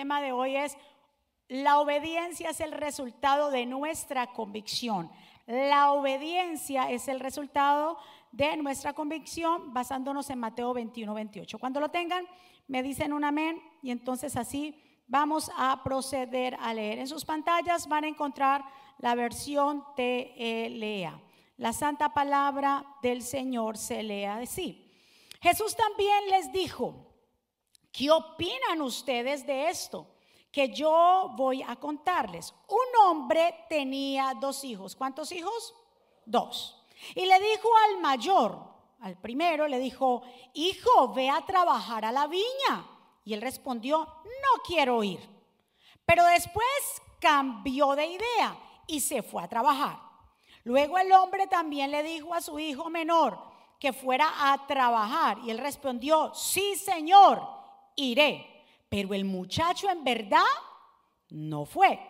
tema de hoy es, la obediencia es el resultado de nuestra convicción. La obediencia es el resultado de nuestra convicción basándonos en Mateo 21, 28. Cuando lo tengan, me dicen un amén y entonces así vamos a proceder a leer. En sus pantallas van a encontrar la versión TLA. La santa palabra del Señor se lea así. Jesús también les dijo, ¿qué opinan ustedes de esto? Que yo voy a contarles. Un hombre tenía dos hijos. ¿Cuántos hijos? Dos. Y le dijo al mayor, al primero, le dijo, hijo, ve a trabajar a la viña. Y él respondió, no quiero ir. Pero después cambió de idea y se fue a trabajar. Luego el hombre también le dijo a su hijo menor que fuera a trabajar y él respondió, sí señor, iré. Pero el muchacho en verdad no fue.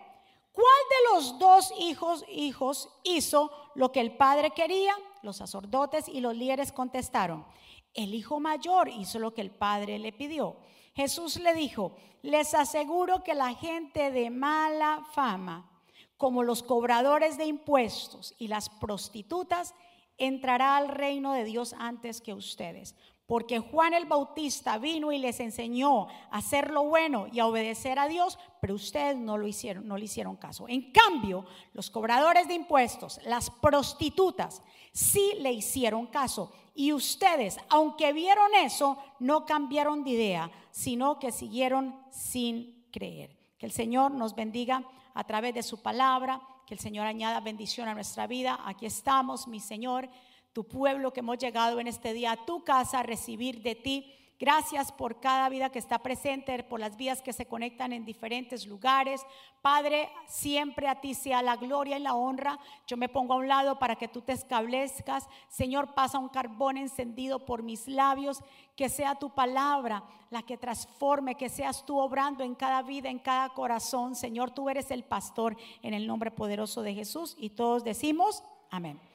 ¿Cuál de los dos hijos, hijos hizo lo que el padre quería? Los sacerdotes y los líderes contestaron, el hijo mayor hizo lo que el padre le pidió. Jesús le dijo, les aseguro que la gente de mala fama, como los cobradores de impuestos y las prostitutas, entrará al reino de Dios antes que ustedes. Porque Juan el Bautista vino y les enseñó a hacer lo bueno y a obedecer a Dios, pero ustedes no lo hicieron, no le hicieron caso. En cambio, los cobradores de impuestos, las prostitutas, sí le hicieron caso. Y ustedes, aunque vieron eso, no cambiaron de idea, sino que siguieron sin creer. Que el Señor nos bendiga a través de su palabra, que el Señor añada bendición a nuestra vida. Aquí estamos, mi Señor tu pueblo que hemos llegado en este día a tu casa a recibir de ti. Gracias por cada vida que está presente, por las vidas que se conectan en diferentes lugares. Padre, siempre a ti sea la gloria y la honra. Yo me pongo a un lado para que tú te establezcas. Señor, pasa un carbón encendido por mis labios. Que sea tu palabra la que transforme, que seas tú obrando en cada vida, en cada corazón. Señor, tú eres el pastor en el nombre poderoso de Jesús. Y todos decimos, amén.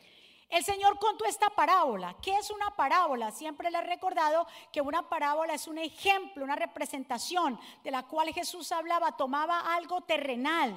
El Señor contó esta parábola. ¿Qué es una parábola? Siempre le he recordado que una parábola es un ejemplo, una representación de la cual Jesús hablaba, tomaba algo terrenal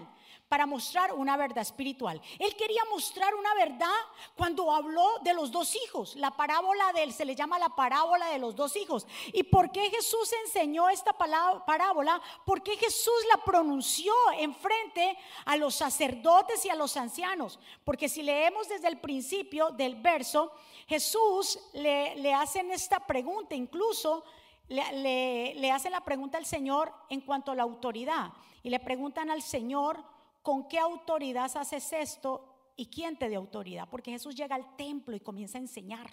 para mostrar una verdad espiritual. Él quería mostrar una verdad cuando habló de los dos hijos. La parábola de él se le llama la parábola de los dos hijos. ¿Y por qué Jesús enseñó esta parábola? Porque Jesús la pronunció en frente a los sacerdotes y a los ancianos. Porque si leemos desde el principio del verso, Jesús le, le hacen esta pregunta, incluso le, le hacen la pregunta al Señor en cuanto a la autoridad. Y le preguntan al Señor, ¿con qué autoridad haces esto y quién te dio autoridad? Porque Jesús llega al templo y comienza a enseñar.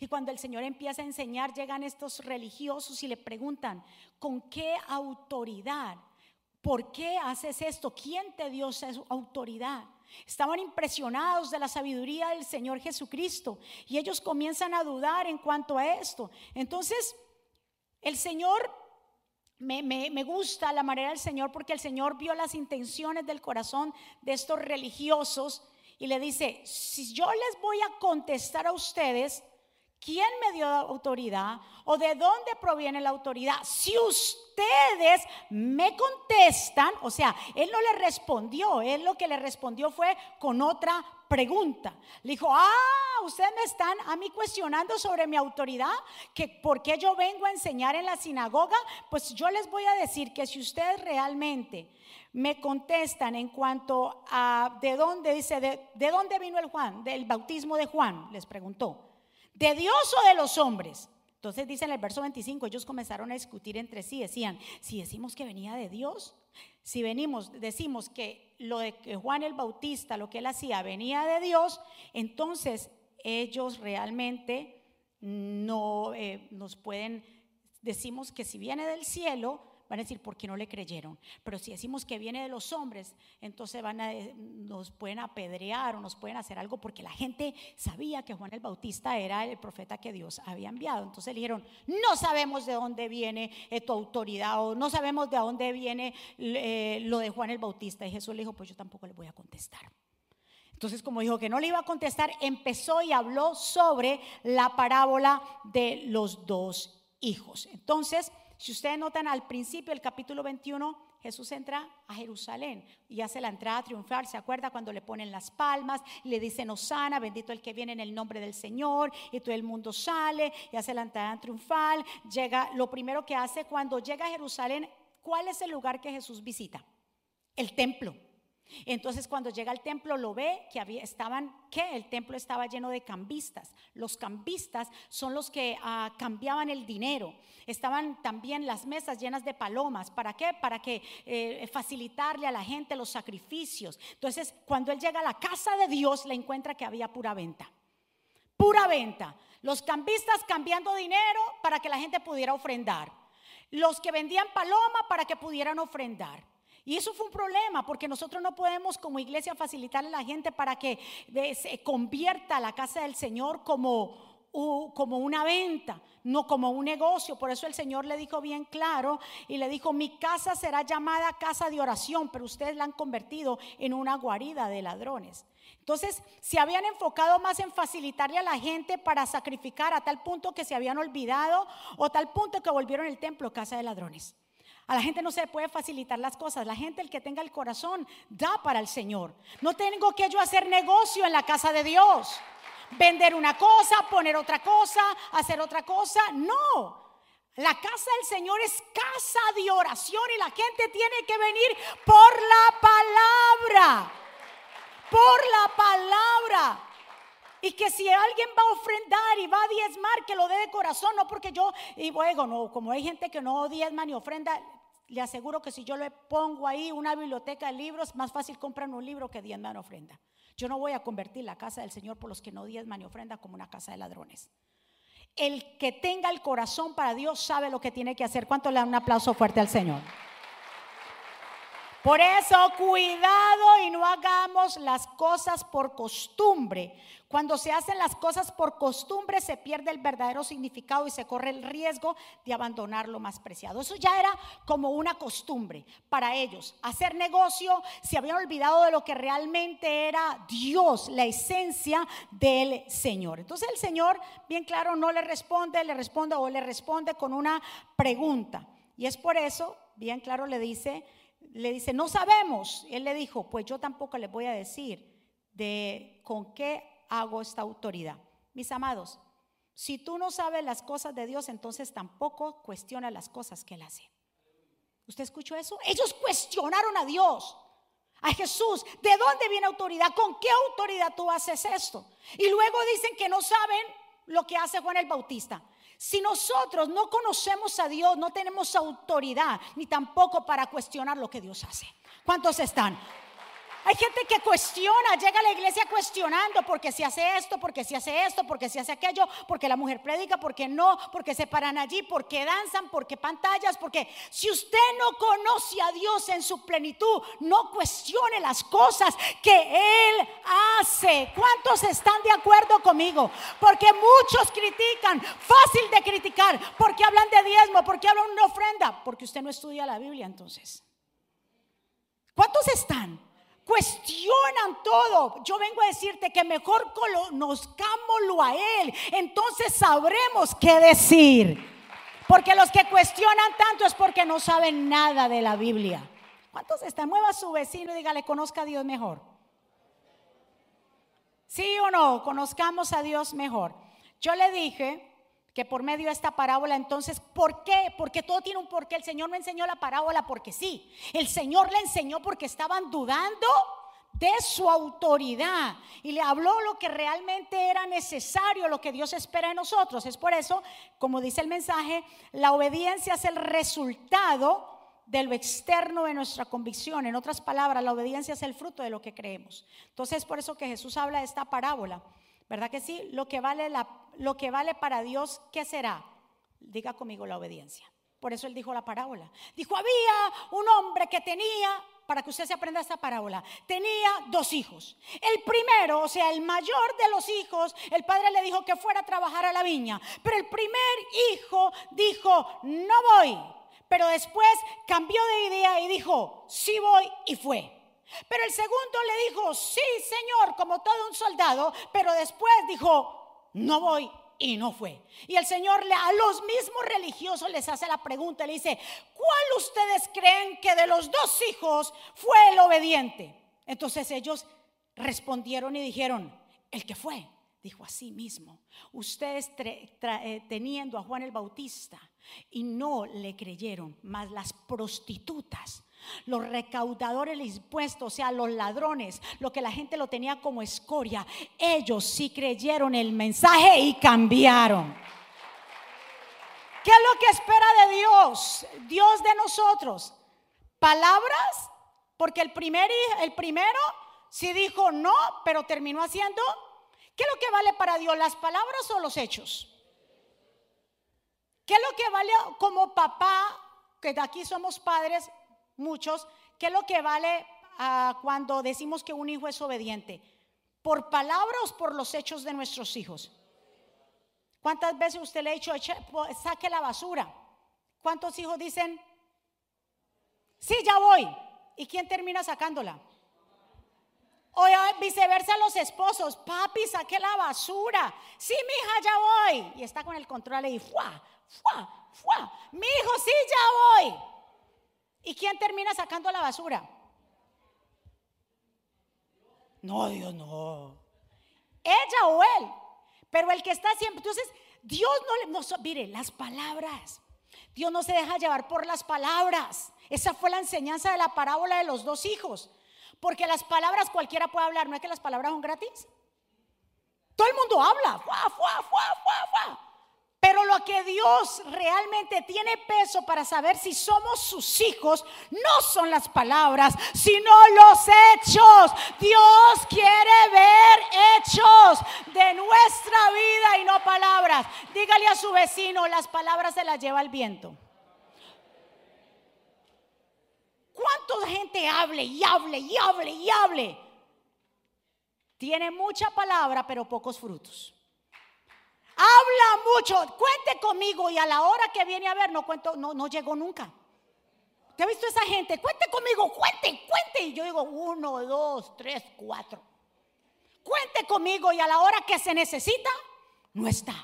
Y cuando el Señor empieza a enseñar, llegan estos religiosos y le preguntan, ¿con qué autoridad? ¿Por qué haces esto? ¿Quién te dio esa autoridad? Estaban impresionados de la sabiduría del Señor Jesucristo y ellos comienzan a dudar en cuanto a esto. Entonces, el Señor me, gusta la manera del Señor porque el Señor vio las intenciones del corazón de estos religiosos y le dice, si yo les voy a contestar a ustedes, ¿quién me dio autoridad o de dónde proviene la autoridad? Si ustedes me contestan, o sea, él no le respondió, él lo que le respondió fue con otra pregunta. Le dijo, ah, ustedes me están a mí cuestionando sobre mi autoridad, que por qué yo vengo a enseñar en la sinagoga, pues yo les voy a decir que si ustedes realmente me contestan en cuanto a de dónde dice, de, de dónde vino el Juan, del bautismo de Juan, les preguntó, ¿de Dios o de los hombres? Entonces dice en el verso 25, ellos comenzaron a discutir entre sí, decían, si decimos que venía de Dios, si venimos, decimos que lo de que Juan el Bautista, lo que él hacía, venía de Dios, entonces ellos realmente no eh, nos pueden, decimos que si viene del cielo, van a decir, ¿por qué no le creyeron? Pero si decimos que viene de los hombres, entonces van a, nos pueden apedrear o nos pueden hacer algo porque la gente sabía que Juan el Bautista era el profeta que Dios había enviado. Entonces le dijeron, no sabemos de dónde viene eh, tu autoridad o no sabemos de dónde viene eh, lo de Juan el Bautista. Y Jesús le dijo, pues yo tampoco le voy a contestar. Entonces, como dijo que no le iba a contestar, empezó y habló sobre la parábola de los dos hijos. Entonces, si ustedes notan al principio del capítulo 21, Jesús entra a Jerusalén y hace la entrada triunfal. ¿Se acuerda cuando le ponen las palmas? Le dicen, Osana, bendito el que viene en el nombre del Señor. Y todo el mundo sale y hace la entrada triunfal. Llega, lo primero que hace cuando llega a Jerusalén, ¿cuál es el lugar que Jesús visita? El templo. Entonces cuando llega al templo lo ve que había, estaban, que el templo estaba lleno de cambistas. Los cambistas son los que ah, cambiaban el dinero. Estaban también las mesas llenas de palomas. ¿Para qué? Para que eh, facilitarle a la gente los sacrificios. Entonces cuando él llega a la casa de Dios le encuentra que había pura venta. Pura venta. Los cambistas cambiando dinero para que la gente pudiera ofrendar. Los que vendían paloma para que pudieran ofrendar. Y eso fue un problema porque nosotros no podemos como iglesia facilitarle a la gente para que se convierta la casa del Señor como, como una venta, no como un negocio. Por eso el Señor le dijo bien claro y le dijo, mi casa será llamada casa de oración, pero ustedes la han convertido en una guarida de ladrones. Entonces, se habían enfocado más en facilitarle a la gente para sacrificar a tal punto que se habían olvidado o tal punto que volvieron el templo casa de ladrones. A la gente no se le puede facilitar las cosas. La gente, el que tenga el corazón, da para el Señor. No tengo que yo hacer negocio en la casa de Dios. Vender una cosa, poner otra cosa, hacer otra cosa. No. La casa del Señor es casa de oración y la gente tiene que venir por la palabra. Por la palabra. Y que si alguien va a ofrendar y va a diezmar, que lo dé de corazón, no porque yo, y luego, no, como hay gente que no diezma ni ofrenda, le aseguro que si yo le pongo ahí una biblioteca de libros, más fácil comprar un libro que diezman ofrenda. Yo no voy a convertir la casa del Señor por los que no diezman ni ofrenda como una casa de ladrones. El que tenga el corazón para Dios sabe lo que tiene que hacer. ¿Cuánto le dan un aplauso fuerte al Señor? Por eso, cuidado y no hagamos las cosas por costumbre. Cuando se hacen las cosas por costumbre, se pierde el verdadero significado y se corre el riesgo de abandonar lo más preciado. Eso ya era como una costumbre para ellos. Hacer negocio, se habían olvidado de lo que realmente era Dios, la esencia del Señor. Entonces el Señor, bien claro, no le responde, le responde o le responde con una pregunta. Y es por eso, bien claro, le dice, le dice, no sabemos. Él le dijo, pues yo tampoco les voy a decir de con qué hago esta autoridad. Mis amados, si tú no sabes las cosas de Dios, entonces tampoco cuestiona las cosas que Él hace. ¿Usted escuchó eso? Ellos cuestionaron a Dios, a Jesús. ¿De dónde viene autoridad? ¿Con qué autoridad tú haces esto? Y luego dicen que no saben lo que hace Juan el Bautista. Si nosotros no conocemos a Dios, no tenemos autoridad ni tampoco para cuestionar lo que Dios hace. ¿Cuántos están? Hay gente que cuestiona, llega a la iglesia cuestionando porque se hace esto, porque se hace esto, porque se hace aquello, porque la mujer predica, porque no, porque se paran allí, porque danzan, porque pantallas, porque si usted no conoce a Dios en su plenitud, no cuestione las cosas que Él hace. ¿Cuántos están de acuerdo conmigo? Porque muchos critican, fácil de criticar, porque hablan de diezmo, porque hablan de una ofrenda, porque usted no estudia la Biblia entonces. ¿Cuántos están? Cuestionan todo. Yo vengo a decirte que mejor conozcámoslo a Él. Entonces sabremos qué decir. Porque los que cuestionan tanto es porque no saben nada de la Biblia. ¿Cuántos están? Mueva a su vecino y dígale, conozca a Dios mejor. ¿Sí o no? Conozcamos a Dios mejor. Yo le dije que por medio de esta parábola, entonces, ¿por qué? Porque todo tiene un porqué. El Señor no enseñó la parábola porque sí. El Señor le enseñó porque estaban dudando de su autoridad y le habló lo que realmente era necesario, lo que Dios espera de nosotros. Es por eso, como dice el mensaje, la obediencia es el resultado de lo externo de nuestra convicción. En otras palabras, la obediencia es el fruto de lo que creemos. Entonces, es por eso que Jesús habla de esta parábola. ¿Verdad que sí? Lo que vale, la, lo que vale para Dios, ¿qué será? Diga conmigo la obediencia. Por eso él dijo la parábola. Dijo, había un hombre que tenía, para que usted se aprenda esta parábola, tenía dos hijos. El primero, o sea, el mayor de los hijos, el padre le dijo que fuera a trabajar a la viña. Pero el primer hijo dijo, no voy. Pero después cambió de idea y dijo, sí voy y fue. Pero el segundo le dijo, sí, Señor, como todo un soldado, pero después dijo, no voy y no fue. Y el Señor a los mismos religiosos les hace la pregunta, le dice, ¿cuál ustedes creen que de los dos hijos fue el obediente? Entonces ellos respondieron y dijeron, el que fue, dijo así mismo, ustedes eh, teniendo a Juan el Bautista y no le creyeron, más las prostitutas los recaudadores de impuestos, o sea, los ladrones, lo que la gente lo tenía como escoria, ellos sí creyeron el mensaje y cambiaron. ¿Qué es lo que espera de Dios? Dios de nosotros. Palabras, porque el, primer, el primero sí dijo no, pero terminó haciendo. ¿Qué es lo que vale para Dios, las palabras o los hechos? ¿Qué es lo que vale como papá, que de aquí somos padres, muchos, ¿qué es lo que vale ah, cuando decimos que un hijo es obediente? ¿Por palabras o por los hechos de nuestros hijos? ¿Cuántas veces usted le ha dicho, saque la basura? ¿Cuántos hijos dicen, sí, ya voy? ¿Y quién termina sacándola? O viceversa los esposos, papi, saque la basura. Sí, mi hija, ya voy. Y está con el control y ¡fua! ¡fua! ¡fua! Mi hijo, sí, ya voy. ¿Y quién termina sacando la basura? No, Dios no. Ella o él. Pero el que está siempre. Entonces, Dios no le. mire, las palabras. Dios no se deja llevar por las palabras. Esa fue la enseñanza de la parábola de los dos hijos. Porque las palabras cualquiera puede hablar. ¿No es que las palabras son gratis? Todo el mundo habla. ¡Fua, fua, fua, fua, fua! Pero lo que Dios realmente tiene peso para saber si somos sus hijos no son las palabras, sino los hechos. Dios quiere ver hechos de nuestra vida y no palabras. Dígale a su vecino, las palabras se las lleva el viento. ¿Cuánta gente hable y hable y hable y hable? Tiene mucha palabra, pero pocos frutos. Habla mucho, cuente conmigo y a la hora que viene a ver no cuento, no, no llegó nunca. ¿Te ha visto esa gente? Cuente conmigo, cuente, cuente. Y yo digo, uno, dos, tres, cuatro. Cuente conmigo y a la hora que se necesita, no está.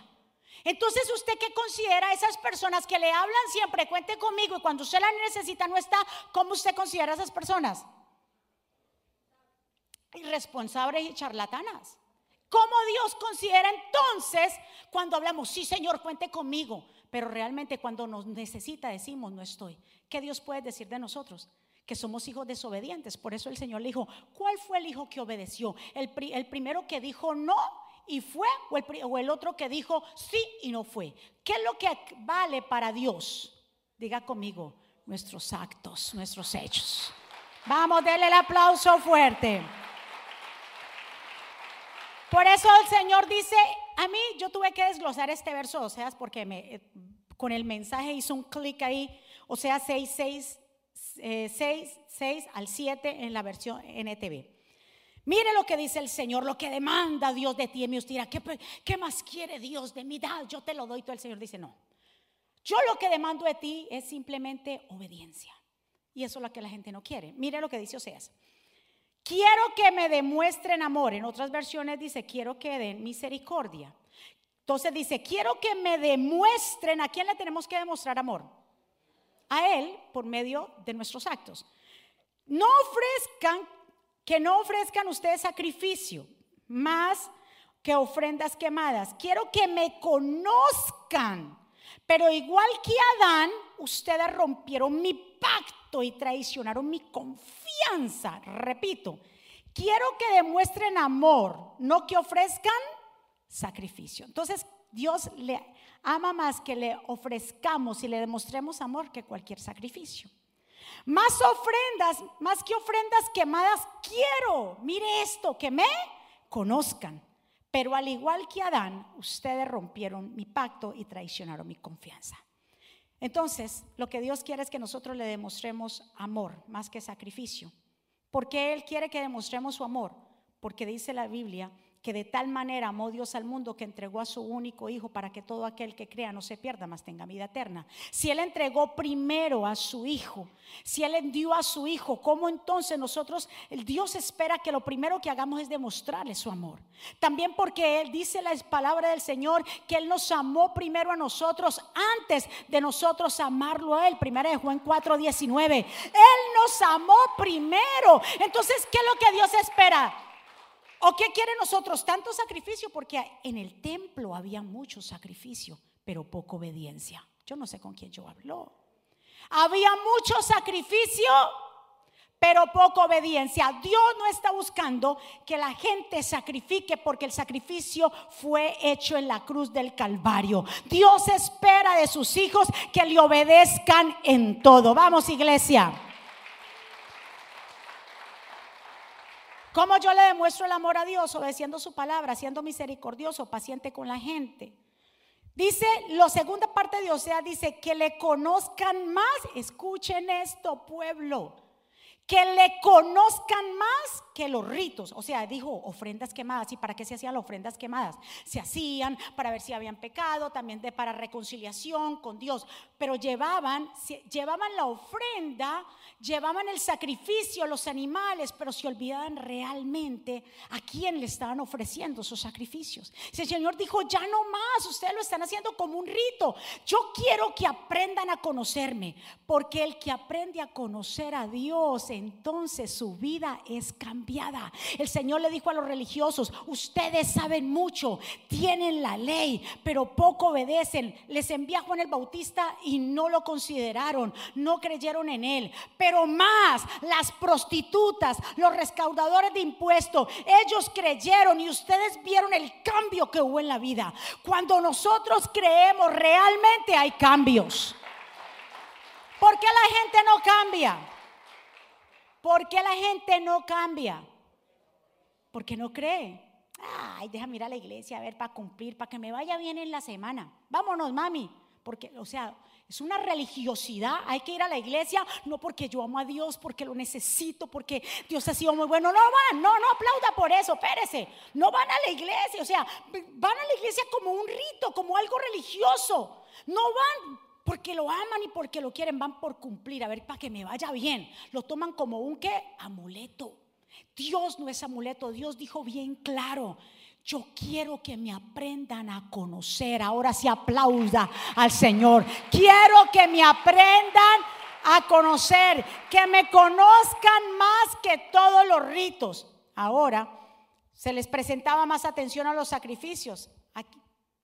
Entonces, ¿usted qué considera esas personas que le hablan siempre, cuente conmigo y cuando usted la necesita no está? ¿Cómo usted considera esas personas? Irresponsables y charlatanas. ¿Cómo Dios considera entonces cuando hablamos, sí Señor, cuente conmigo? Pero realmente cuando nos necesita decimos, no estoy. ¿Qué Dios puede decir de nosotros? Que somos hijos desobedientes. Por eso el Señor le dijo, ¿cuál fue el hijo que obedeció? ¿El, primero que dijo no y fue o el, o el otro que dijo sí y no fue? ¿Qué es lo que vale para Dios? Diga conmigo, nuestros actos, nuestros hechos. Vamos, denle el aplauso fuerte. Por eso el Señor dice, a mí yo tuve que desglosar este verso, o sea, porque me, eh, con el mensaje hizo un clic ahí, o sea, 6, 6, 6, 6 al 7 en la versión NTV. Mire lo que dice el Señor, lo que demanda Dios de ti. Y me dirá, ¿qué, ¿qué, más quiere Dios de mi edad? Yo te lo doy. Todo el Señor dice, no. Yo lo que demando de ti es simplemente obediencia. Y eso es lo que la gente no quiere. Mire lo que dice Oseas. Quiero que me demuestren amor. En otras versiones dice, quiero que den misericordia. Entonces dice, quiero que me demuestren. ¿A quién le tenemos que demostrar amor? A Él por medio de nuestros actos. No ofrezcan, que no ofrezcan ustedes sacrificio, más que ofrendas quemadas. Quiero que me conozcan. Pero igual que Adán, ustedes rompieron mi pacto y traicionaron mi confianza. Repito, quiero que demuestren amor, no que ofrezcan sacrificio. Entonces, Dios le ama más que le ofrezcamos y le demostremos amor que cualquier sacrificio. Más ofrendas, más que ofrendas quemadas, quiero, mire esto, que me conozcan. Pero al igual que Adán, ustedes rompieron mi pacto y traicionaron mi confianza. Entonces, lo que Dios quiere es que nosotros le demostremos amor más que sacrificio. ¿Por qué Él quiere que demostremos su amor? Porque dice la Biblia que de tal manera amó Dios al mundo que entregó a su único hijo para que todo aquel que crea no se pierda, mas tenga vida eterna. Si Él entregó primero a su hijo, si Él dio a su hijo, ¿cómo entonces nosotros, Dios espera que lo primero que hagamos es demostrarle su amor? También porque Él dice la palabra del Señor que Él nos amó primero a nosotros antes de nosotros amarlo a Él. Primera de Juan 4, 19. Él nos amó primero. Entonces, ¿qué es lo que Dios espera? ¿O qué quiere nosotros? Tanto sacrificio, porque en el templo había mucho sacrificio, pero poca obediencia. Yo no sé con quién yo hablo. Había mucho sacrificio, pero poca obediencia. Dios no está buscando que la gente sacrifique porque el sacrificio fue hecho en la cruz del Calvario. Dios espera de sus hijos que le obedezcan en todo. Vamos, iglesia. ¿Cómo yo le demuestro el amor a Dios? Obedeciendo su palabra, siendo misericordioso, paciente con la gente. Dice, la segunda parte de Osea dice que le conozcan más. Escuchen esto, pueblo. Que le conozcan más que los ritos, o sea, dijo ofrendas quemadas. ¿Y para qué se hacían las ofrendas quemadas? Se hacían para ver si habían pecado, también de para reconciliación con Dios. Pero llevaban, llevaban la ofrenda, llevaban el sacrificio, los animales, pero se olvidaban realmente a quién le estaban ofreciendo esos sacrificios. Si el Señor dijo, ya no más, ustedes lo están haciendo como un rito. Yo quiero que aprendan a conocerme, porque el que aprende a conocer a Dios, entonces su vida es cambiada el Señor le dijo a los religiosos, ustedes saben mucho, tienen la ley, pero poco obedecen. Les envía Juan el Bautista y no lo consideraron, no creyeron en él. Pero más, las prostitutas, los recaudadores de impuestos, ellos creyeron y ustedes vieron el cambio que hubo en la vida. Cuando nosotros creemos, realmente hay cambios. ¿Por qué la gente no cambia? ¿Por qué la gente no cambia? Porque no cree. Ay, déjame ir a la iglesia a ver para cumplir, para que me vaya bien en la semana. Vámonos, mami. Porque, o sea, es una religiosidad. Hay que ir a la iglesia, no porque yo amo a Dios, porque lo necesito, porque Dios ha sido muy bueno. No van, no, no aplauda por eso, espérese. No van a la iglesia, o sea, van a la iglesia como un rito, como algo religioso. No van porque lo aman y porque lo quieren, van por cumplir, a ver, para que me vaya bien. Lo toman como un qué? Amuleto. Dios no es amuleto, Dios dijo bien claro. Yo quiero que me aprendan a conocer. Ahora sí aplauda al Señor. Quiero que me aprendan a conocer, que me conozcan más que todos los ritos. Ahora se les presentaba más atención a los sacrificios,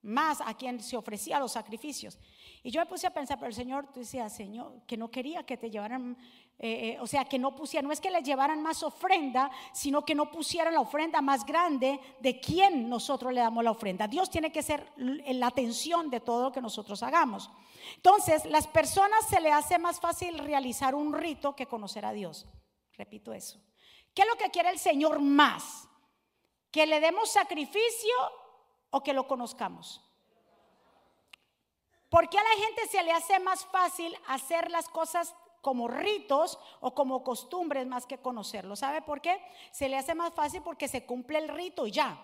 más a quien se ofrecía los sacrificios. Y yo me puse a pensar, pero el Señor decía, Señor, que no quería que te llevaran, eh, eh, o sea, que no pusieran, no es que le llevaran más ofrenda, sino que no pusieran la ofrenda más grande de quien nosotros le damos la ofrenda. Dios tiene que ser la atención de todo lo que nosotros hagamos. Entonces, las personas se le hace más fácil realizar un rito que conocer a Dios. Repito eso. ¿Qué es lo que quiere el Señor más? ¿Que le demos sacrificio o que lo conozcamos? ¿Por qué a la gente se le hace más fácil hacer las cosas como ritos o como costumbres más que conocerlo? ¿Sabe por qué? Se le hace más fácil porque se cumple el rito y ya.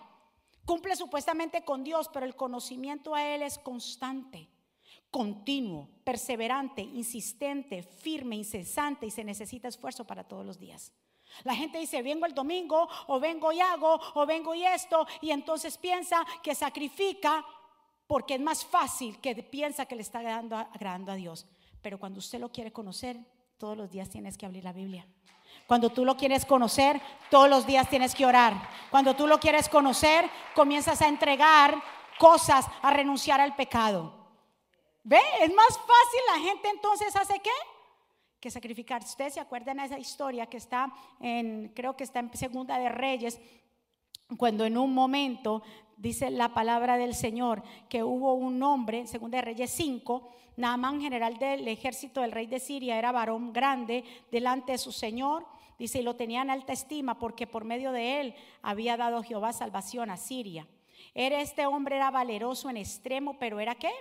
Cumple supuestamente con Dios, pero el conocimiento a Él es constante, continuo, perseverante, insistente, firme, incesante y se necesita esfuerzo para todos los días. La gente dice, vengo el domingo o vengo y hago o vengo y esto y entonces piensa que sacrifica porque es más fácil que piensa que le está agradando, a Dios. Pero cuando usted lo quiere conocer, todos los días tienes que abrir la Biblia. Cuando tú lo quieres conocer, todos los días tienes que orar. Cuando tú lo quieres conocer, comienzas a entregar cosas, a renunciar al pecado. ¿Ve? Es más fácil, la gente entonces hace qué? Que sacrificar. Ustedes se acuerdan de esa historia que está en, creo que está en Segunda de Reyes, cuando en un momento dice la palabra del Señor que hubo un hombre, según de Reyes 5, Naamán, general del ejército del rey de Siria, era varón grande delante de su Señor. Dice, y lo tenía en alta estima porque por medio de él había dado Jehová salvación a Siria. Era este hombre, era valeroso en extremo, pero era qué?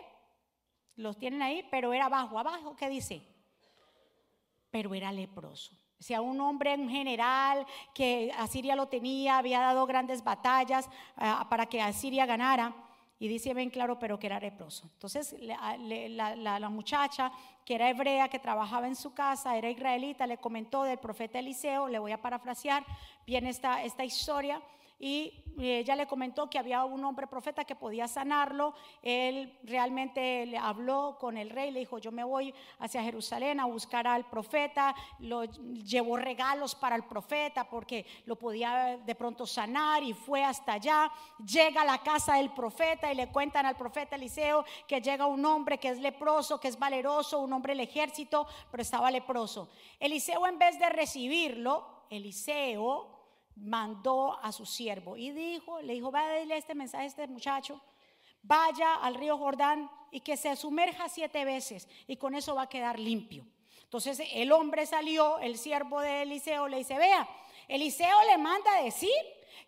Los tienen ahí, pero era abajo, abajo, ¿qué dice? Pero era leproso. Sea, un hombre, un general que Asiria lo tenía, había dado grandes batallas ah, para que Asiria ganara. Y dice bien claro, pero que era leproso. Entonces la, la, muchacha, que era hebrea, que trabajaba en su casa, era israelita, le comentó del profeta Eliseo, le voy a parafrasear bien esta, esta historia y ella le comentó que había un hombre profeta que podía sanarlo. Él realmente le habló con el rey, le dijo, yo me voy hacia Jerusalén a buscar al profeta, lo llevó regalos para el profeta porque lo podía de pronto sanar y fue hasta allá. Llega a la casa del profeta y le cuentan al profeta Eliseo que llega un hombre que es leproso, que es valeroso, un hombre del ejército, pero estaba leproso. Eliseo en vez de recibirlo, Eliseo mandó a su siervo y dijo, le dijo, vaya a darle este mensaje a este muchacho, vaya al río Jordán y que se sumerja siete veces y con eso va a quedar limpio. Entonces el hombre salió, el siervo de Eliseo le dice, vea, Eliseo le manda a decir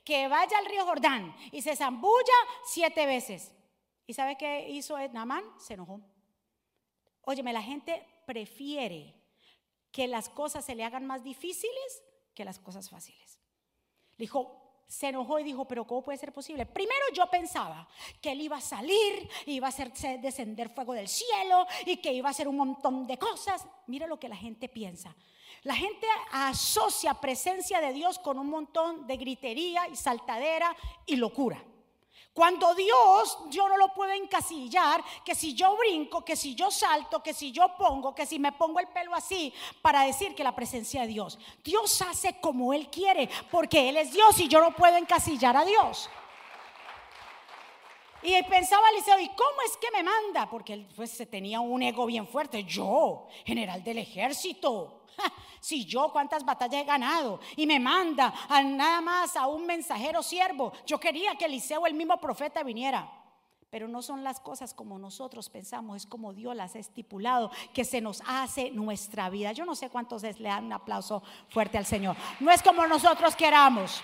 que vaya al río Jordán y se zambulla siete veces. ¿Y sabe qué hizo Namán? Se enojó. Óyeme, la gente prefiere que las cosas se le hagan más difíciles que las cosas fáciles. Dijo, se enojó y dijo, pero ¿cómo puede ser posible? Primero yo pensaba que él iba a salir, iba a hacer descender fuego del cielo y que iba a hacer un montón de cosas. Mira lo que la gente piensa. La gente asocia presencia de Dios con un montón de gritería y saltadera y locura. Cuando Dios, yo no lo puedo encasillar, que si yo brinco, que si yo salto, que si yo pongo, que si me pongo el pelo así, para decir que la presencia de Dios. Dios hace como Él quiere, porque Él es Dios y yo no puedo encasillar a Dios. Y pensaba Eliseo, ¿y cómo es que me manda? Porque él pues, tenía un ego bien fuerte. Yo, general del ejército, si yo cuántas batallas he ganado y me manda a nada más a un mensajero siervo, yo quería que Eliseo, el mismo profeta, viniera. Pero no son las cosas como nosotros pensamos, es como Dios las ha estipulado, que se nos hace nuestra vida. Yo no sé cuántos le dan un aplauso fuerte al Señor. No es como nosotros queramos.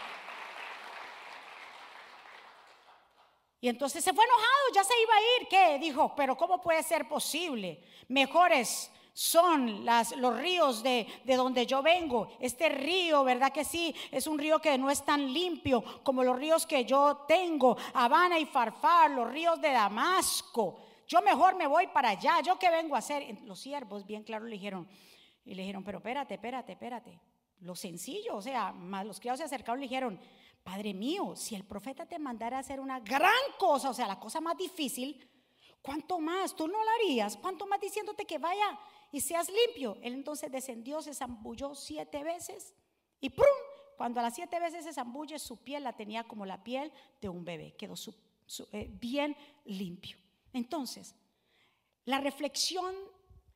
Y entonces se fue enojado, ya se iba a ir. ¿Qué? Dijo, pero ¿cómo puede ser posible? Mejores son las, los ríos de, de, donde yo vengo. Este río, ¿verdad que sí? Es un río que no es tan limpio como los ríos que yo tengo. Habana y Farfar, los ríos de Damasco. Yo mejor me voy para allá. ¿Yo qué vengo a hacer? Los siervos, bien claro, le dijeron. Y le dijeron, pero espérate, espérate, espérate. Lo sencillo, o sea, más los criados se acercaron y le dijeron, Padre mío, si el profeta te mandara a hacer una gran cosa, o sea, la cosa más difícil, ¿cuánto más? ¿Tú no lo harías? ¿Cuánto más diciéndote que vaya y seas limpio. Él entonces descendió, se zambulló siete veces y ¡prum! Cuando a las siete veces se zambulle, su piel la tenía como la piel de un bebé, quedó eh, bien limpio. Entonces, la reflexión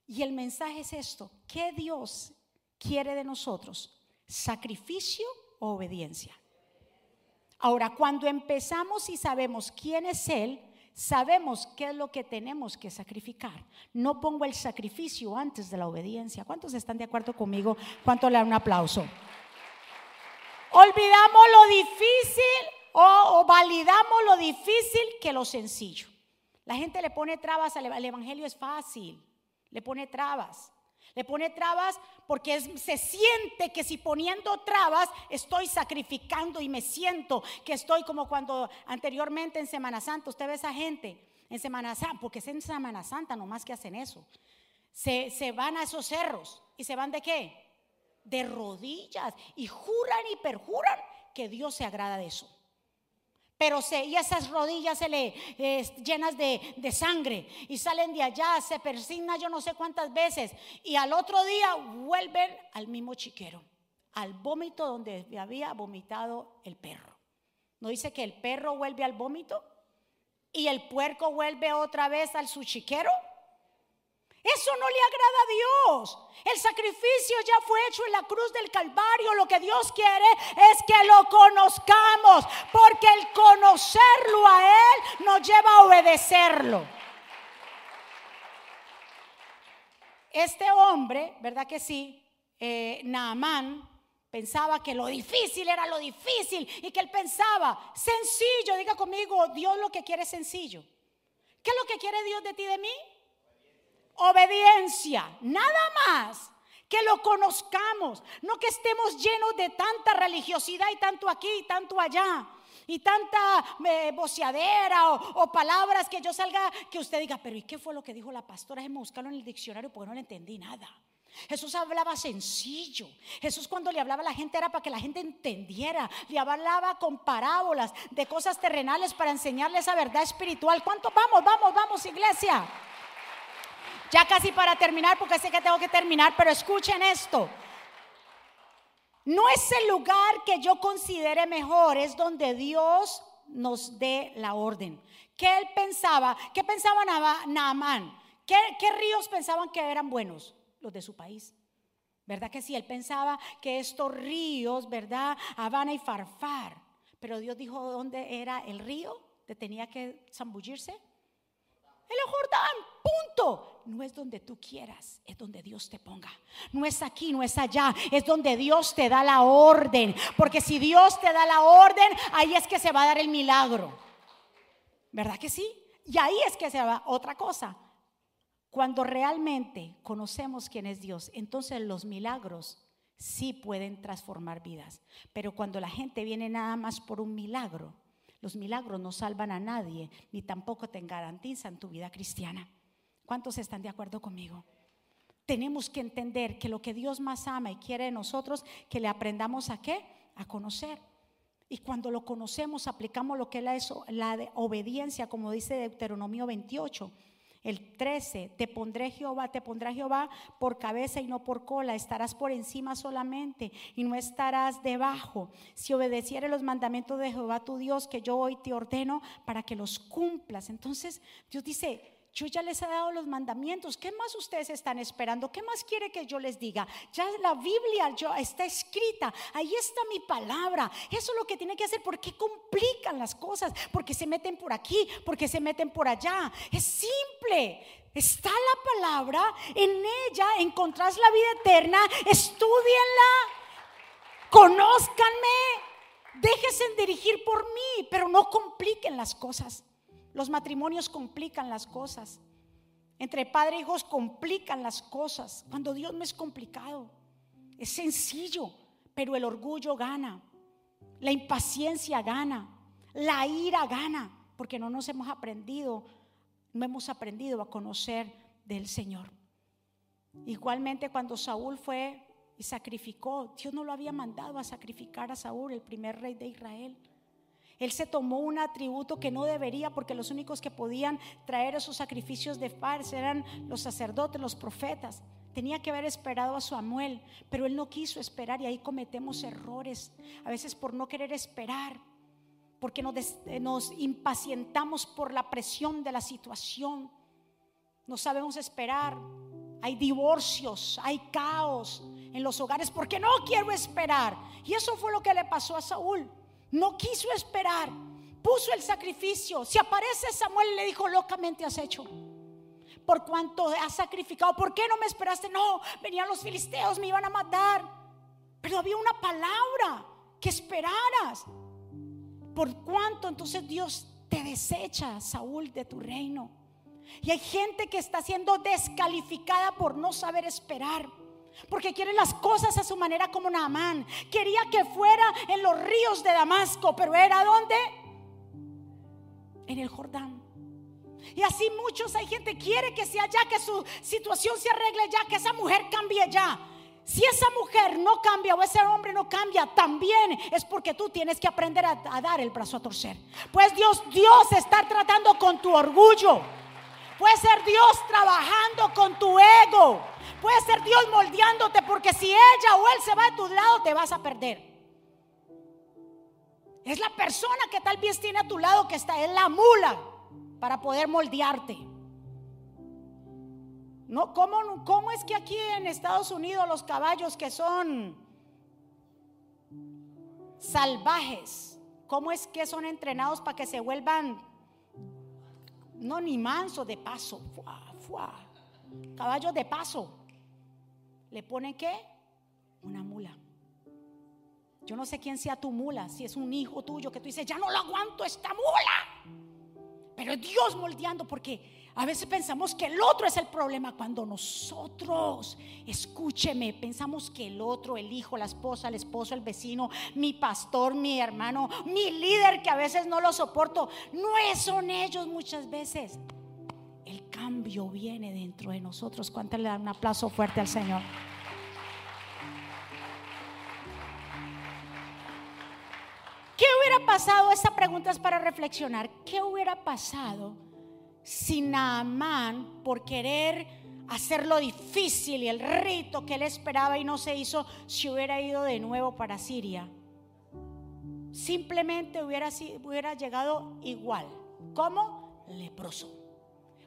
y el mensaje es esto, ¿qué Dios quiere de nosotros? ¿Sacrificio o obediencia? Ahora, cuando empezamos y sabemos quién es Él, sabemos qué es lo que tenemos que sacrificar. No pongo el sacrificio antes de la obediencia. ¿Cuántos están de acuerdo conmigo? ¿Cuánto le dan un aplauso? Olvidamos lo difícil o, validamos lo difícil que lo sencillo. La gente le pone trabas al evangelio, es fácil. Le pone trabas. Le pone trabas porque se siente que si poniendo trabas estoy sacrificando y me siento que estoy como cuando anteriormente en Semana Santa, usted ve esa gente en Semana Santa, porque es en Semana Santa nomás que hacen eso. Se, se van a esos cerros y se van de qué? De rodillas y juran y perjuran que Dios se agrada de eso. Pero se, y esas rodillas se le llenas de, de, sangre y salen de allá, se persigna yo no sé cuántas veces y al otro día vuelven al mismo chiquero, al vómito donde había vomitado el perro. ¿No dice que el perro vuelve al vómito y el puerco vuelve otra vez al su chiquero? Eso no le agrada a Dios. El sacrificio ya fue hecho en la cruz del Calvario. Lo que Dios quiere es que lo conozcamos, porque el conocerlo a Él nos lleva a obedecerlo. Este hombre, ¿verdad que sí? Eh, Naamán pensaba que lo difícil era lo difícil y que él pensaba, sencillo, diga conmigo, Dios lo que quiere es sencillo. ¿Qué es lo que quiere Dios de ti de mí? Obediencia, nada más. que lo conozcamos, no que estemos llenos de tanta religiosidad y tanto aquí y tanto allá. Y tanta eh, boceadera o, palabras que yo salga, que usted diga, pero ¿y qué fue lo que dijo la pastora? Déjeme buscarlo en el diccionario porque no le entendí nada. Jesús hablaba sencillo. Jesús cuando le hablaba a la gente era para que la gente entendiera. Le hablaba con parábolas de cosas terrenales para enseñarles esa verdad espiritual. ¿Cuánto vamos? Vamos, vamos, iglesia. Ya casi para terminar, porque sé que tengo que terminar, pero escuchen esto. No es el lugar que yo considere mejor, es donde Dios nos dé la orden. ¿Qué él pensaba? ¿Qué pensaba Naamán? ¿Qué, ¿Qué ríos pensaban que eran buenos? Los de su país. ¿Verdad que sí? Él pensaba que estos ríos, ¿verdad? Habana y Farfar. Pero Dios dijo dónde era el río, que tenía que zambullirse. El Jordán, punto. No es donde tú quieras, es donde Dios te ponga. No es aquí, no es allá, es donde Dios te da la orden. Porque si Dios te da la orden, ahí es que se va a dar el milagro. ¿Verdad que sí? Y ahí es que se va otra cosa. Cuando realmente conocemos quién es Dios, entonces los milagros sí pueden transformar vidas. Pero cuando la gente viene nada más por un milagro, los milagros no salvan a nadie, ni tampoco te garantizan tu vida cristiana. ¿Cuántos están de acuerdo conmigo? Tenemos que entender que lo que Dios más ama y quiere de nosotros, que le aprendamos a qué? A conocer. Y cuando lo conocemos, aplicamos lo que es la, la obediencia, como dice Deuteronomio 28 el 13, te pondré Jehová, te pondrá Jehová por cabeza y no por cola, estarás por encima solamente y no estarás debajo. Si obedecieres los mandamientos de Jehová tu Dios, que yo hoy te ordeno para que los cumplas. Entonces Dios dice, yo ya les he dado los mandamientos. ¿Qué más ustedes están esperando? ¿Qué más quiere que yo les diga? Ya la Biblia está escrita. Ahí está mi palabra. Eso es lo que tiene que hacer. ¿Por qué complican las cosas? Porque se meten por aquí, porque se meten por allá. Es simple. Está la palabra, en ella encontrás la vida eterna, estudienla, conózcanme, déjense dirigir por mí, pero no compliquen las cosas. Los matrimonios complican las cosas. Entre padre e hijos complican las cosas. Cuando Dios no es complicado. Es sencillo, pero el orgullo gana. La impaciencia gana. La ira gana. Porque no nos hemos aprendido, no hemos aprendido a conocer del Señor. Igualmente cuando Saúl fue y sacrificó, Dios no lo había mandado a sacrificar a Saúl, el primer rey de Israel. Él se tomó un atributo que no debería porque los únicos que podían traer esos sacrificios de paz eran los sacerdotes, los profetas. Tenía que haber esperado a Samuel, pero él no quiso esperar y ahí cometemos errores, a veces por no querer esperar, porque nos, nos impacientamos por la presión de la situación, no sabemos esperar, hay divorcios, hay caos en los hogares porque no quiero esperar. Y eso fue lo que le pasó a Saúl. No quiso esperar. Puso el sacrificio. Si aparece Samuel le dijo, locamente has hecho. Por cuanto has sacrificado. ¿Por qué no me esperaste? No, venían los filisteos, me iban a matar. Pero había una palabra que esperaras. Por cuanto entonces Dios te desecha, Saúl, de tu reino. Y hay gente que está siendo descalificada por no saber esperar. Porque quiere las cosas a su manera como Naamán. Quería que fuera en los ríos de Damasco, pero era donde? En el Jordán. Y así muchos hay gente quiere que sea ya, que su situación se arregle ya, que esa mujer cambie ya. Si esa mujer no cambia o ese hombre no cambia, también es porque tú tienes que aprender a, a dar el brazo a torcer. Pues Dios, Dios está tratando con tu orgullo. Puede ser Dios trabajando con tu ego. Puede ser Dios moldeándote porque si ella o él se va de tu lado te vas a perder. Es la persona que tal vez tiene a tu lado que está en la mula para poder moldearte. No, ¿cómo, ¿Cómo es que aquí en Estados Unidos los caballos que son salvajes, cómo es que son entrenados para que se vuelvan, no ni manso de paso, caballos de paso? ¿Le pone qué? Una mula. Yo no sé quién sea tu mula, si es un hijo tuyo que tú dices, ya no lo aguanto esta mula. Pero es Dios moldeando porque A veces pensamos que el otro es el problema cuando nosotros, escúcheme, pensamos que el otro, el hijo, la esposa, el esposo, el vecino, mi pastor, mi hermano, mi líder que a veces no lo soporto, no son ellos muchas veces. Cambio viene dentro de nosotros. ¿Cuánto le dan un aplauso fuerte al Señor? ¿Qué hubiera pasado? Esta pregunta es para reflexionar. ¿Qué hubiera pasado? si Naamán, por querer hacerlo difícil y el rito que él esperaba y no se hizo, se hubiera ido de nuevo para Siria. Simplemente hubiera llegado igual. como Leproso.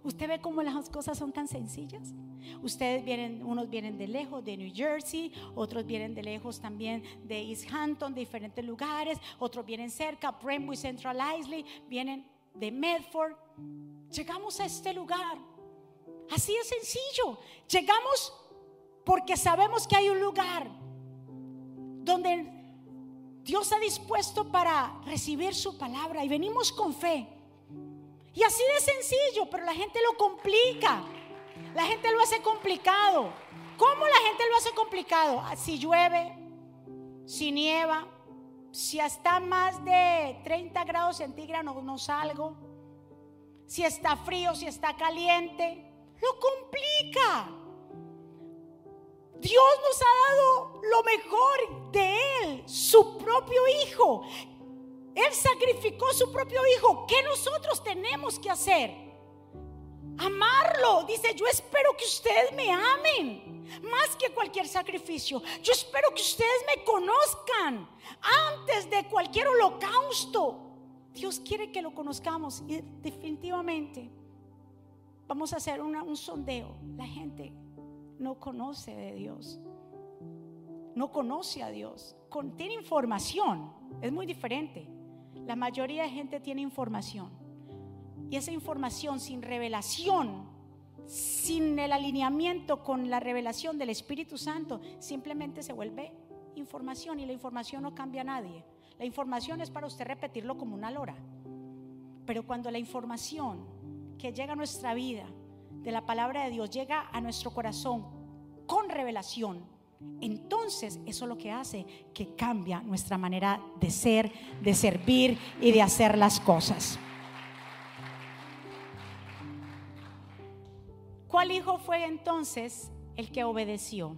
Usted ve cómo las cosas son tan sencillas. Ustedes vienen, unos vienen de lejos, de New Jersey, otros vienen de lejos también de East Hampton, de diferentes lugares, otros vienen cerca, Brentwood, Central Isley, vienen de Medford. Llegamos a este lugar. Así de sencillo. Llegamos porque sabemos que hay un lugar donde Dios ha dispuesto para recibir su palabra y venimos con fe. Y así de sencillo, pero la gente lo complica. La gente lo hace complicado. ¿Cómo la gente lo hace complicado? Ah, si llueve, si nieva, si está más de 30 grados centígrados no salgo si está frío, si está caliente. Lo complica. Dios nos ha dado lo mejor de Él, su propio Hijo. Él sacrificó su propio Hijo. ¿Qué nosotros tenemos que hacer? Amarlo. Dice, yo espero que ustedes me amen más que cualquier sacrificio. Yo espero que ustedes me conozcan antes de cualquier holocausto. Dios quiere que lo conozcamos y definitivamente vamos a hacer un sondeo. La gente no conoce de Dios, no conoce a Dios, tiene información, es muy diferente. La mayoría de gente tiene información y esa información sin revelación, sin el alineamiento con la revelación del Espíritu Santo, simplemente se vuelve información y la información no cambia a nadie. La información es para usted repetirlo como una lora. Pero cuando la información que llega a nuestra vida de la palabra de Dios llega a nuestro corazón con revelación, entonces eso es lo que hace que cambia nuestra manera de ser, de servir y de hacer las cosas. ¿Cuál hijo fue entonces el que obedeció?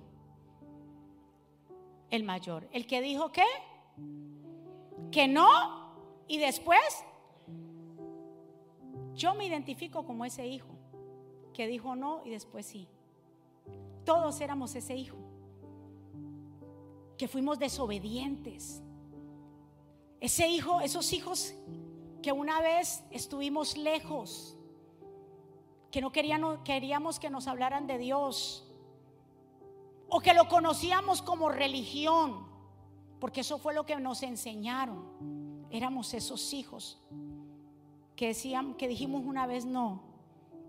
El mayor. El que dijo qué? que no y después yo me identifico como ese hijo que dijo no y después sí. Todos éramos ese hijo que fuimos desobedientes. Ese hijo, esos hijos que una vez estuvimos lejos, que no queríamos, queríamos que nos hablaran de Dios, o que lo conocíamos como religión, porque eso fue lo que nos enseñaron. Éramos esos hijos que decían que dijimos una vez no,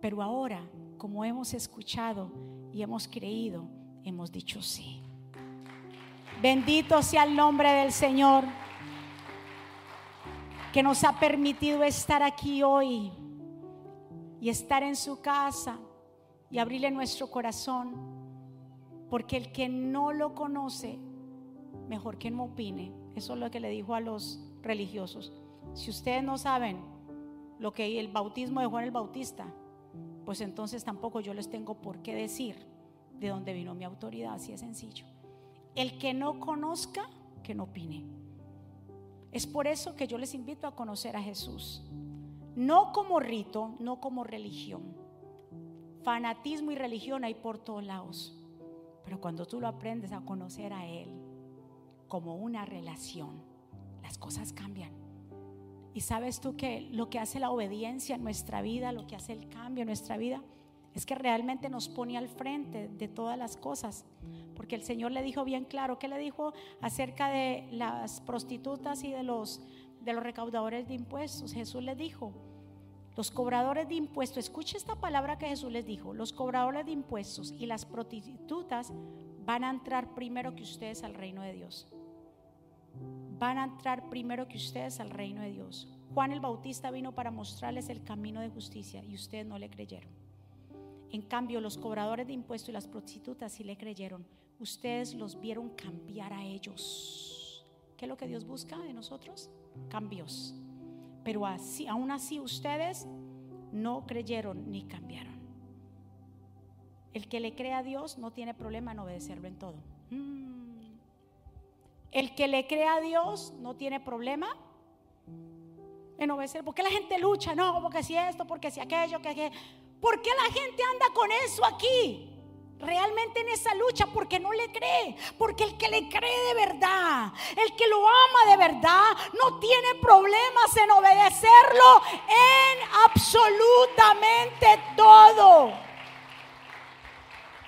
pero ahora, como hemos escuchado y hemos creído, hemos dicho sí. Bendito sea el nombre del Señor que nos ha permitido estar aquí hoy y estar en su casa y abrirle nuestro corazón, porque el que no lo conoce mejor que no opine. Eso es lo que le dijo a los religiosos. Si ustedes no saben lo que el bautismo de Juan el Bautista, pues entonces tampoco yo les tengo por qué decir de dónde vino mi autoridad, así es sencillo. El que no conozca, que no opine. Es por eso que yo les invito a conocer a Jesús. No como rito, no como religión. Fanatismo y religión hay por todos lados. Pero cuando tú lo aprendes a conocer a Él, como una relación, las cosas cambian. Y sabes tú que lo que hace la obediencia en nuestra vida, lo que hace el cambio en nuestra vida, es que realmente nos pone al frente de todas las cosas. Porque el Señor le dijo bien claro, ¿qué le dijo acerca de las prostitutas y de los, de los recaudadores de impuestos? Jesús le dijo, los cobradores de impuestos, escuche esta palabra que Jesús les dijo, los cobradores de impuestos y las prostitutas van a entrar primero que ustedes al reino de Dios van a entrar primero que ustedes al reino de Dios. Juan el Bautista vino para mostrarles el camino de justicia y ustedes no le creyeron. En cambio, los cobradores de impuestos y las prostitutas sí le creyeron. Ustedes los vieron cambiar a ellos. ¿Qué es lo que Dios busca de nosotros? Cambios. Pero así, aún así ustedes no creyeron ni cambiaron. El que le cree a Dios no tiene problema en obedecerlo en todo. Mm. El que le cree a Dios no tiene problema en obedecer. ¿Por qué la gente lucha? No, porque si esto, porque si aquello, que aquello. ¿Por qué la gente anda con eso aquí? Realmente en esa lucha porque no le cree, porque el que le cree de verdad, el que lo ama de verdad, no tiene problemas en obedecerlo en absolutamente todo.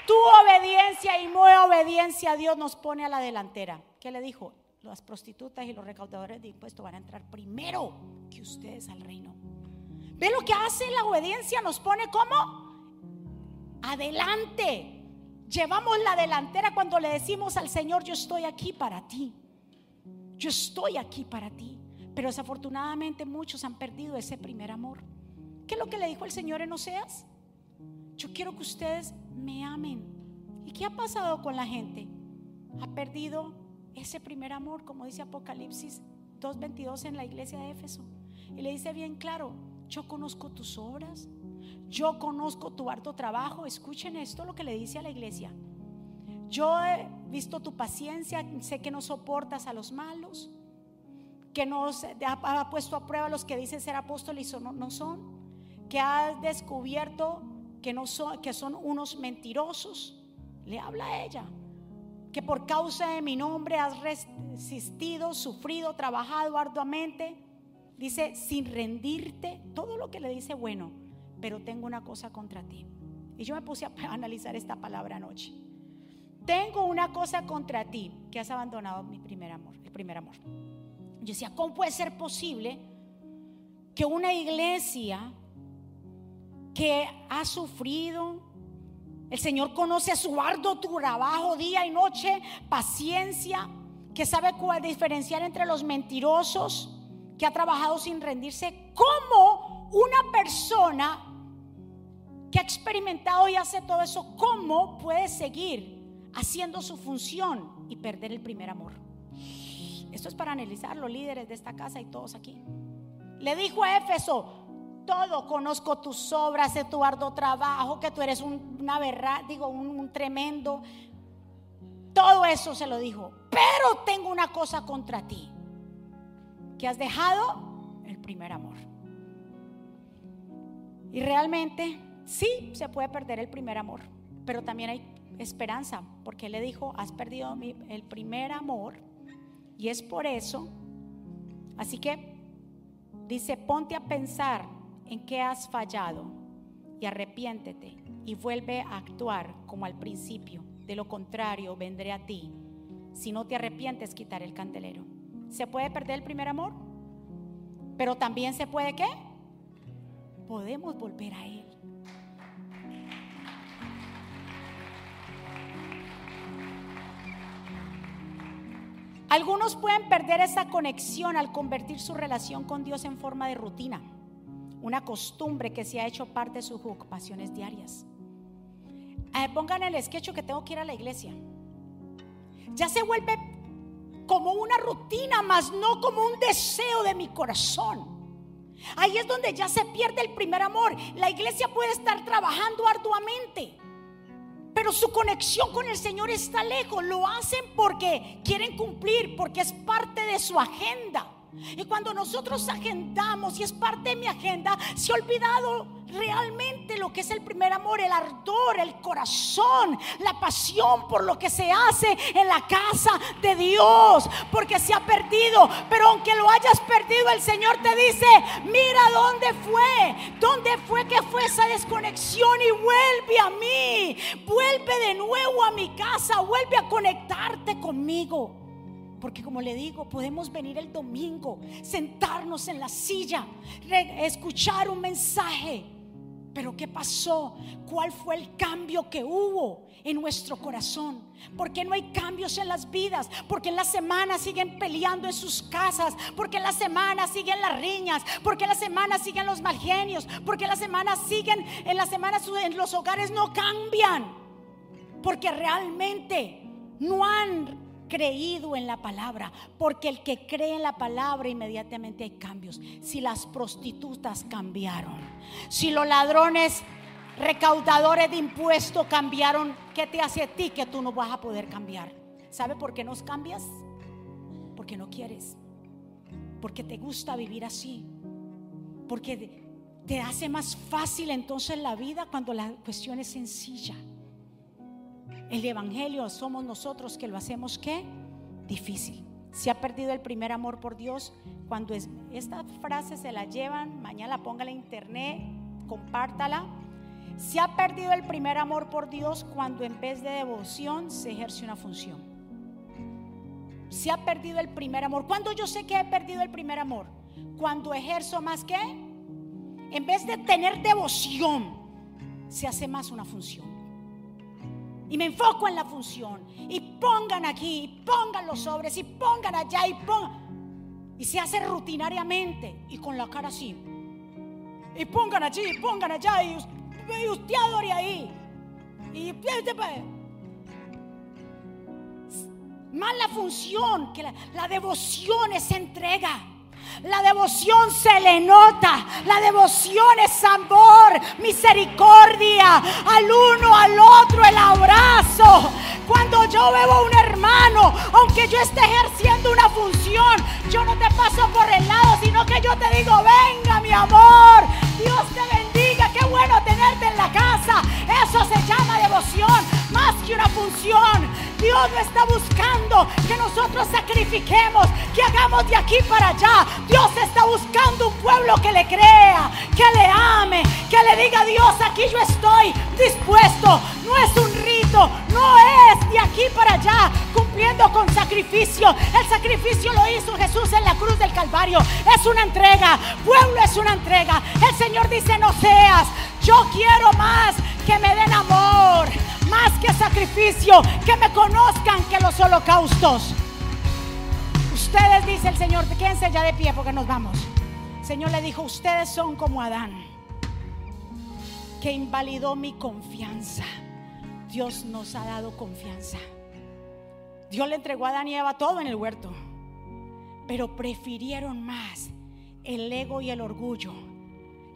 Tu obediencia y mi obediencia a Dios nos pone a la delantera. ¿Qué le dijo? Las prostitutas y los recaudadores de impuestos van a entrar primero que ustedes al reino. ¿Ve lo que hace la obediencia? Nos pone como adelante. Llevamos la delantera cuando le decimos al Señor, yo estoy aquí para ti. Yo estoy aquí para ti. Pero desafortunadamente muchos han perdido ese primer amor. ¿Qué es lo que le dijo el Señor en Oseas? Yo quiero que ustedes me amen. ¿Y qué ha pasado con la gente? Ha perdido ese primer amor, como dice Apocalipsis 2.22 en la iglesia de Éfeso. Y le dice bien claro, yo conozco tus obras, yo conozco tu harto trabajo. Escuchen esto lo que le dice a la iglesia. Yo he visto tu paciencia, sé que no soportas a los malos, que no ha, puesto a prueba los que dicen ser apóstoles y no son, que has descubierto que, no son, que son unos mentirosos. Le habla a ella que por causa de mi nombre has resistido, sufrido, trabajado arduamente. Dice, sin rendirte, todo lo que le dice, bueno, pero tengo una cosa contra ti. Y yo me puse a analizar esta palabra anoche. Tengo una cosa contra ti, que has abandonado mi primer amor, el primer amor. Yo decía, ¿cómo puede ser posible que una iglesia que ha sufrido, el Señor conoce su arduo trabajo día y noche, paciencia, que sabe cuál diferenciar entre los mentirosos, que ha trabajado sin rendirse. ¿Cómo una persona que ha experimentado y hace todo eso, cómo puede seguir haciendo su función y perder el primer amor? Esto es para analizar los líderes de esta casa y todos aquí. Le dijo a Éfeso, todo, conozco tus obras, tu arduo trabajo, que tú eres una verdad, digo, un, tremendo. Todo eso se lo dijo. Pero tengo una cosa contra ti, que has dejado el primer amor. Y realmente sí se puede perder el primer amor, pero también hay esperanza, porque él le dijo, has perdido el primer amor, y es por eso, así que dice, ponte a pensar en qué has fallado y arrepiéntete y vuelve a actuar como al principio. De lo contrario, vendré a ti. Si no te arrepientes, quitar el candelero. ¿Se puede perder el primer amor? Pero también se puede qué? Podemos volver a él. Algunos pueden perder esa conexión al convertir su relación con Dios en forma de rutina una costumbre que se ha hecho parte de sus ocupaciones diarias. Eh, pongan el sketch que tengo que ir a la iglesia. Ya se vuelve como una rutina, más no como un deseo de mi corazón. Ahí es donde ya se pierde el primer amor. La iglesia puede estar trabajando arduamente, pero su conexión con el Señor está lejos. Lo hacen porque quieren cumplir, porque es parte de su agenda. Y cuando nosotros agendamos, y es parte de mi agenda, se ha olvidado realmente lo que es el primer amor, el ardor, el corazón, la pasión por lo que se hace en la casa de Dios, porque se ha perdido. Pero aunque lo hayas perdido, el Señor te dice, mira dónde fue, dónde fue que fue esa desconexión y vuelve a mí, vuelve de nuevo a mi casa, vuelve a conectarte conmigo. Porque como le digo, podemos venir el domingo, sentarnos en la silla, escuchar un mensaje, Pero ¿qué pasó? ¿Cuál fue el cambio que hubo en nuestro corazón? ¿Por qué no hay cambios en las vidas? Porque en la semana siguen peleando en sus casas, porque en la semana siguen las riñas, porque en la semana siguen los malgenios, porque en la semana siguen, en la semana en los hogares no cambian, porque realmente no han creído en la palabra, porque el que cree en la palabra inmediatamente hay cambios. Si las prostitutas cambiaron, si los ladrones recaudadores de impuestos cambiaron, ¿qué te hace a ti que tú no vas a poder cambiar? ¿Sabe por qué no cambias? Porque no quieres, porque te gusta vivir así, porque te hace más fácil entonces la vida cuando la cuestión es sencilla. El Evangelio somos nosotros que lo hacemos qué? Difícil. Se ha perdido el primer amor por Dios. Cuando es, esta frase se la llevan, mañana la póngala en internet, compártala. Se ha perdido el primer amor por Dios cuando en vez de devoción se ejerce una función. Se ha perdido el primer amor. Cuando yo sé que he perdido el primer amor? Cuando ejerzo más que, en vez de tener devoción, se hace más una función y me enfoco en la función. Y pongan aquí, y pongan los sobres, y pongan allá, y pongan. Y se hace rutinariamente y con la cara así. Y pongan allí, y pongan allá, y, usted adore ahí. Y más la función que la, la devoción es entrega. La devoción se le nota. La devoción es amor, misericordia al uno, al otro, el abrazo. Cuando yo veo a un hermano, aunque yo esté ejerciendo una función, yo no te paso por el lado, sino que yo te digo, venga mi amor, Dios te bendiga, qué bueno tenerte en la casa. Eso se llama devoción, más que una función. Dios no está buscando que nosotros sacrifiquemos, que hagamos de aquí para allá. Dios está buscando un pueblo que le crea, que le ame, que le diga Dios, aquí yo estoy dispuesto. No es un rito, no es de aquí para allá, cumpliendo con sacrificio. El sacrificio lo hizo Jesús en la cruz del Calvario. Es una entrega, pueblo es una entrega. El Señor dice, no seas, yo quiero más que me den amor, más que sacrificio, que me conozcan que los holocaustos. Ustedes, dice el Señor, quédense ya de pie porque nos vamos. El Señor le dijo, ustedes son como Adán, que invalidó mi confianza. Dios nos ha dado confianza. Dios le entregó a Adán y Eva todo en el huerto, pero prefirieron más el ego y el orgullo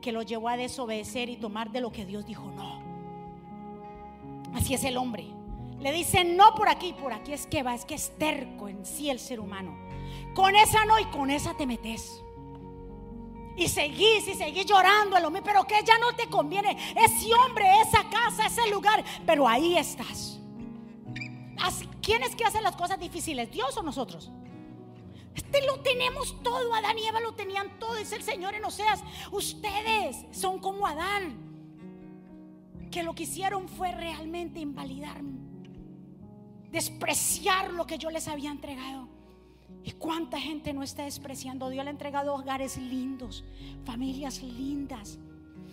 que lo llevó a desobedecer y tomar de lo que Dios dijo no. Así es el hombre. Le dicen no por aquí, por aquí es que va, es que es terco en sí el ser humano. Con esa no y con esa te metes. Y seguís y seguís llorando a lo mismo, pero que ya no te conviene. Ese hombre, esa casa, ese lugar, pero ahí estás. ¿Quién es que hace las cosas difíciles? ¿Dios o nosotros? Este lo tenemos todo. Adán y Eva lo tenían todo. Es el Señor en Oseas. Ustedes son como Adán. Que lo que hicieron fue realmente invalidar, despreciar lo que yo les había entregado. ¿Y cuánta gente no está despreciando? Dios le ha entregado hogares lindos, familias lindas,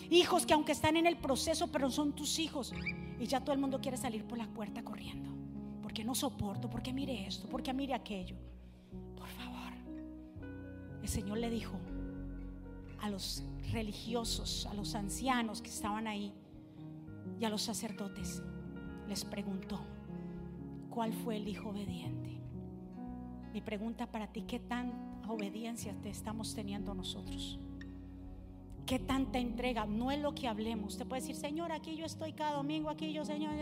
hijos que aunque están en el proceso, pero son tus hijos. Y ya todo el mundo quiere salir por la puerta corriendo. Porque no soporto, porque mire esto, porque mire aquello. Por favor. El Señor le dijo a los religiosos, a los ancianos que estaban ahí y a los sacerdotes, les preguntó, ¿cuál fue el hijo obediente? Mi pregunta para ti, ¿qué tanta obediencia te estamos teniendo nosotros? ¿Qué tanta entrega? No es lo que hablemos. Usted puede decir, Señor, aquí yo estoy cada domingo, aquí yo, Señor.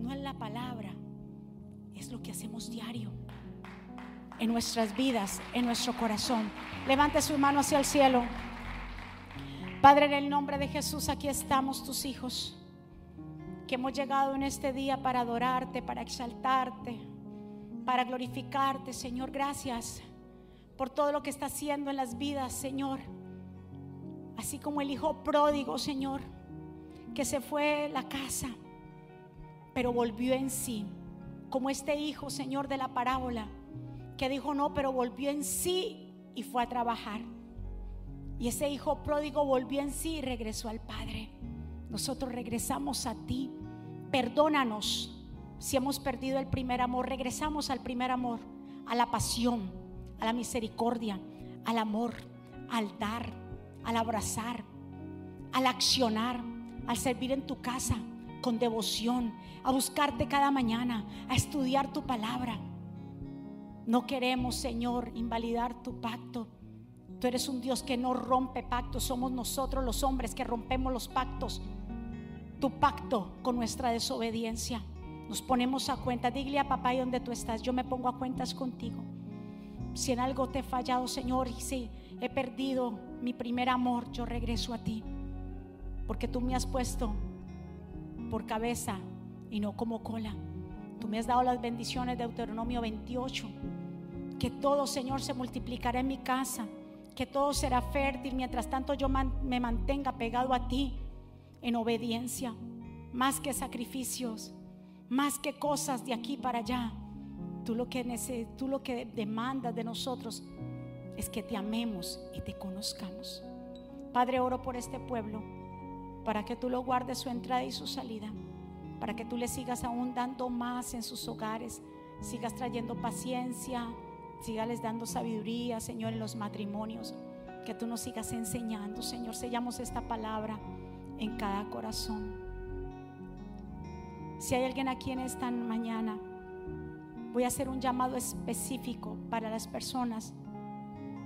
No es la palabra, es lo que hacemos diario en nuestras vidas, en nuestro corazón. Levante su mano hacia el cielo. Padre, en el nombre de Jesús, aquí estamos tus hijos, que hemos llegado en este día para adorarte, para exaltarte para glorificarte, Señor. Gracias por todo lo que está haciendo en las vidas, Señor. Así como el hijo pródigo, Señor, que se fue la casa, pero volvió en sí. Como este hijo, Señor, de la parábola, que dijo no, pero volvió en sí y fue a trabajar. Y ese hijo pródigo volvió en sí y regresó al Padre. nosotros regresamos a ti. Perdónanos si hemos perdido el primer amor. Regresamos al primer amor, a la pasión, a la misericordia, al amor, al dar, al abrazar, al accionar, al servir en tu casa con devoción, a buscarte cada mañana, a estudiar tu palabra. No queremos, Señor, invalidar tu pacto. Tú eres un Dios que no rompe pactos. Somos nosotros los hombres que rompemos los pactos. Tu pacto con nuestra desobediencia. Nos ponemos a cuenta. Dile a papá y donde tú estás. Yo me pongo a cuentas contigo. Si en algo te he fallado, Señor, y si he perdido mi primer amor, yo regreso a ti. Porque tú me has puesto por cabeza y no como cola. Tú me has dado las bendiciones de Deuteronomio 28. Que todo, Señor, se multiplicará en mi casa. Que todo será fértil. Mientras tanto yo me mantenga pegado a ti en obediencia. Más que sacrificios. Más que cosas de aquí para allá. Tú lo que, tú lo que demandas de nosotros es que te amemos y te conozcamos. Padre, oro por este pueblo para que tú lo guardes su entrada y su salida, para que tú le sigas aún dando más en sus hogares, sigas trayendo paciencia, sigas dando sabiduría, Señor, en los matrimonios, que tú nos sigas enseñando, Señor, sellamos esta palabra en cada corazón. Si hay alguien aquí en esta mañana, voy a hacer un llamado específico para las personas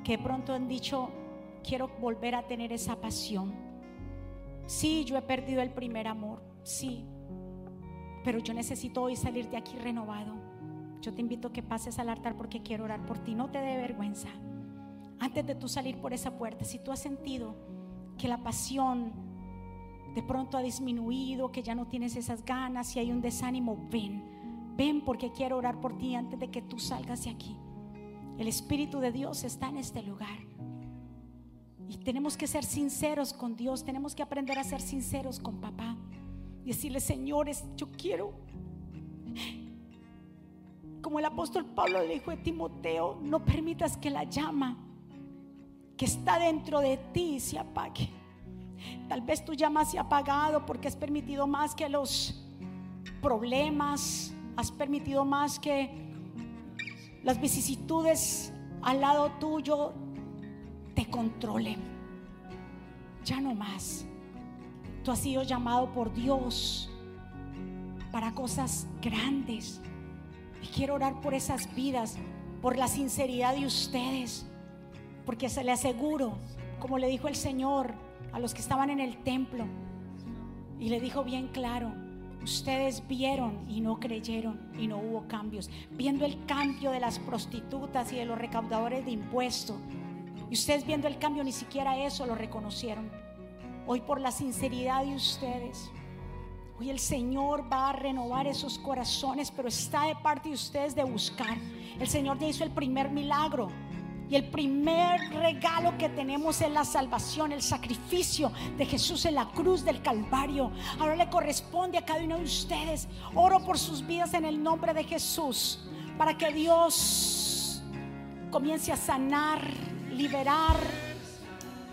que pronto han dicho, quiero volver a tener esa pasión Sí, yo he perdido el primer amor, sí, pero yo necesito hoy salir de aquí renovado. Yo te invito a que pases al altar porque quiero orar por ti. No te dé vergüenza. Antes de tú salir por esa puerta, si tú has sentido que la pasión de pronto ha disminuido, que ya no tienes esas ganas, si hay un desánimo, ven. Ven porque quiero orar por ti antes de que tú salgas de aquí. El Espíritu de Dios está en este lugar. Y tenemos que ser sinceros con Dios, tenemos que aprender a ser sinceros con papá. Y decirle, señores, yo quiero, como el apóstol Pablo le dijo a Timoteo, no permitas que la llama que está dentro de ti se apague. Tal vez tu llama se ha apagado porque has permitido más que los problemas, has permitido más que las vicisitudes al lado tuyo te controle Ya no más. Tú has sido llamado por Dios para cosas grandes. Y quiero orar por esas vidas, por la sinceridad de ustedes. Porque se le aseguro, como le dijo el Señor a los que estaban en el templo, y le dijo bien claro, ustedes vieron y no creyeron y no hubo cambios. Viendo el cambio de las prostitutas y de los recaudadores de impuestos y ustedes viendo el cambio, ni siquiera eso lo reconocieron. Hoy por la sinceridad de ustedes, hoy el Señor va a renovar esos corazones, pero está de parte de ustedes de buscar. El Señor ya hizo el primer milagro. Y el primer regalo que tenemos es la salvación, el sacrificio de Jesús en la cruz del Calvario. Ahora le corresponde a cada uno de ustedes. Oro por sus vidas en el nombre de Jesús, para que Dios comience a sanar liberar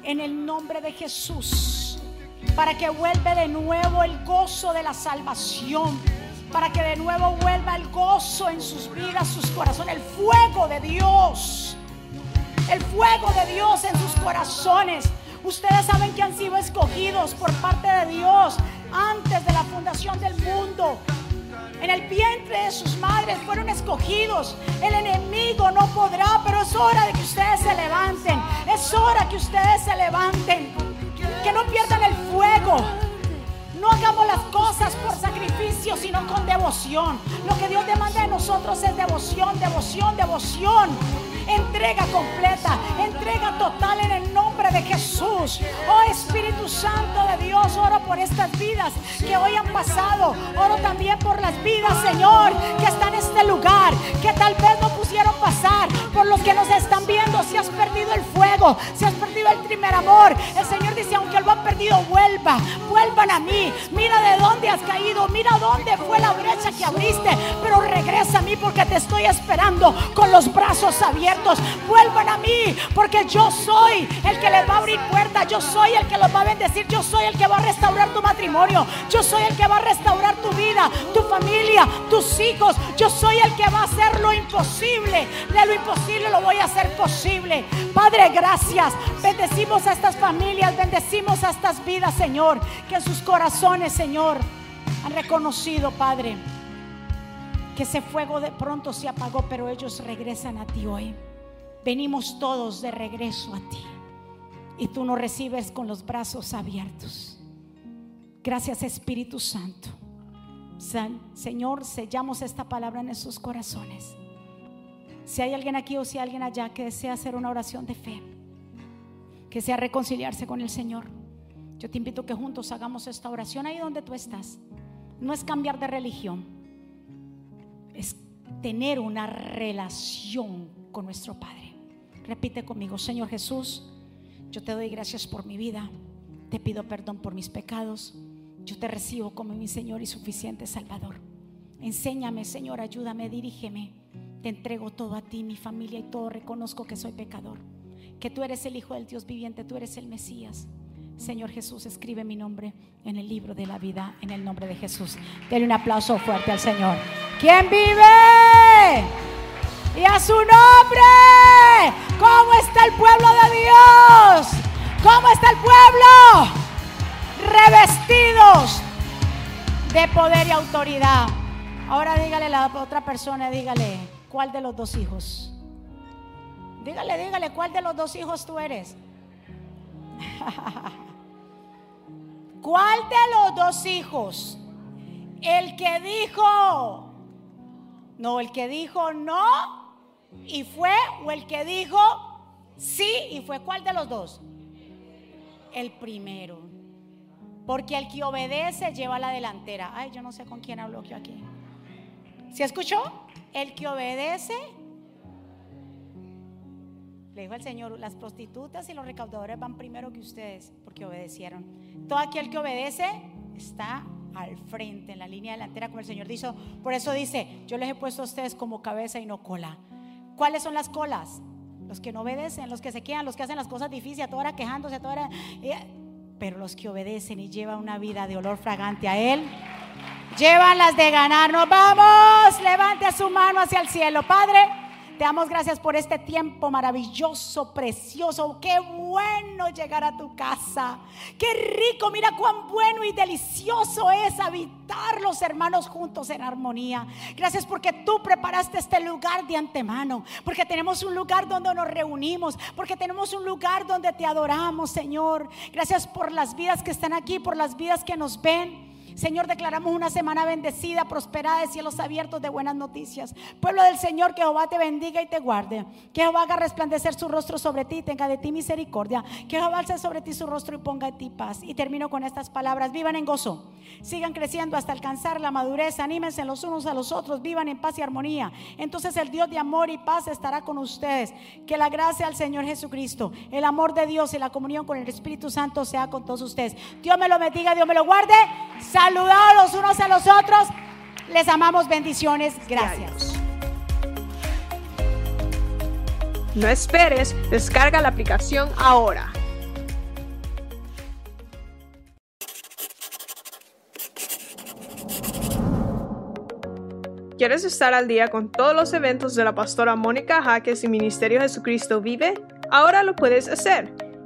en el nombre de Jesús. Para que vuelva de nuevo el gozo de la salvación. Para que de nuevo vuelva el gozo en sus vidas, sus corazones. El fuego de Dios. El fuego de Dios en sus corazones. Ustedes saben que han sido escogidos por parte de Dios antes de la fundación del mundo en el vientre de sus madres fueron escogidos. El enemigo no podrá, pero es hora de que ustedes se levanten. Es hora que ustedes se levanten. Que no pierdan el fuego. No hagamos las cosas por sacrificio, sino con devoción. Lo que Dios demanda de nosotros es devoción, devoción, devoción. Entrega completa, entrega total en el nombre de Jesús. Oh Espíritu Santo de Dios, oro por estas vidas que hoy han pasado. Oro también por las vidas, Señor, que están en este lugar, que tal vez no pusieron pasar. Por los que nos están viendo, si has perdido el fuego si has perdido el primer amor, el Señor dice, aunque lo han perdido, vuelva, vuelvan a mí. Mira de dónde has caído, mira dónde fue la brecha que abriste, pero regresa a mí porque te estoy esperando con los brazos abiertos. Vuelvan a mí porque yo soy el que les va a abrir puertas, yo soy el que los va a bendecir, yo soy el que va a restaurar tu matrimonio, yo soy el que va a restaurar tu vida, tu familia, tus hijos, yo soy el que va a hacer lo imposible. De lo imposible lo voy a hacer posible. Padre, gracias. Bendecimos a estas familias, bendecimos a estas vidas, Señor, que en sus corazones, Señor, han reconocido, Padre, que ese fuego de pronto se apagó, pero ellos regresan a ti hoy. Venimos todos de regreso a ti y tú nos recibes con los brazos abiertos. Gracias Espíritu Santo. Señor, sellamos esta palabra en esos corazones. Si hay alguien aquí o si hay alguien allá que desea hacer una oración de fe, que desea reconciliarse con el Señor, yo te invito que juntos hagamos esta oración ahí donde tú estás. No es cambiar de religión, es tener una relación con nuestro Padre. Repite conmigo, Señor Jesús, yo te doy gracias por mi vida, te pido perdón por mis pecados, yo te recibo como mi Señor y suficiente Salvador. Enséñame, Señor, ayúdame, dirígeme. Te entrego todo a ti, mi familia y todo. Reconozco que soy pecador, que tú eres el Hijo del Dios viviente, tú eres el Mesías. Señor Jesús, escribe mi nombre en el libro de la vida, en el nombre de Jesús. Denle un aplauso fuerte al Señor. ¿Quién vive? Y a su nombre. ¿Cómo está el pueblo de Dios? ¿Cómo está el pueblo? Revestidos de poder y autoridad. Ahora dígale a la otra persona, dígale, ¿cuál de los dos hijos? Dígale, dígale, ¿cuál de los dos hijos tú eres? ¿Cuál de los dos hijos? El que dijo, no, el que dijo no y fue, o el que dijo sí y fue. ¿Cuál de los dos? El primero. Porque el que obedece lleva la delantera. Ay, yo no sé con quién hablo yo aquí. ¿Se escuchó? El que obedece le dijo el Señor, las prostitutas y los recaudadores van primero que ustedes porque obedecieron. Todo aquel que obedece está al frente, en la línea delantera, como el Señor dijo. Por eso dice, yo les he puesto a ustedes como cabeza y no cola. ¿Cuáles son las colas? Los que no obedecen, los que se quedan, los que hacen las cosas difíciles, a toda hora quejándose, a toda hora... Eh, pero los que obedecen y llevan una vida de olor fragante a Él, llevan las de ganar. Nos vamos, levante su mano hacia el cielo. Padre, te damos gracias por este tiempo maravilloso, precioso. Qué bueno llegar a tu casa. Qué rico, mira cuán bueno y delicioso es habitar los hermanos juntos en armonía. Gracias porque tú preparaste este lugar de antemano. Porque tenemos un lugar donde nos reunimos. Porque tenemos un lugar donde te adoramos, Señor. Gracias por las vidas que están aquí, por las vidas que nos ven. Señor, declaramos una semana bendecida, prosperada de cielos abiertos de buenas noticias. Pueblo del Señor, que Jehová te bendiga y te guarde. Que Jehová haga resplandecer su rostro sobre ti y tenga de ti misericordia. Que Jehová alce sobre ti su rostro y ponga en ti paz. Y termino con estas palabras. Vivan en gozo. Sigan creciendo hasta alcanzar la madurez. Anímense los unos a los otros. Vivan en paz y armonía. Entonces el Dios de amor y paz estará con ustedes. Que la gracia al Señor Jesucristo, el amor de Dios y la comunión con el Espíritu Santo sea con todos ustedes. Dios me lo bendiga, Dios me lo guarde. Saludados los unos a los otros. Les amamos bendiciones. Gracias. No esperes, descarga la aplicación ahora. ¿Quieres estar al día con todos los eventos de la pastora Mónica Jaques y Ministerio Jesucristo Vive? Ahora lo puedes hacer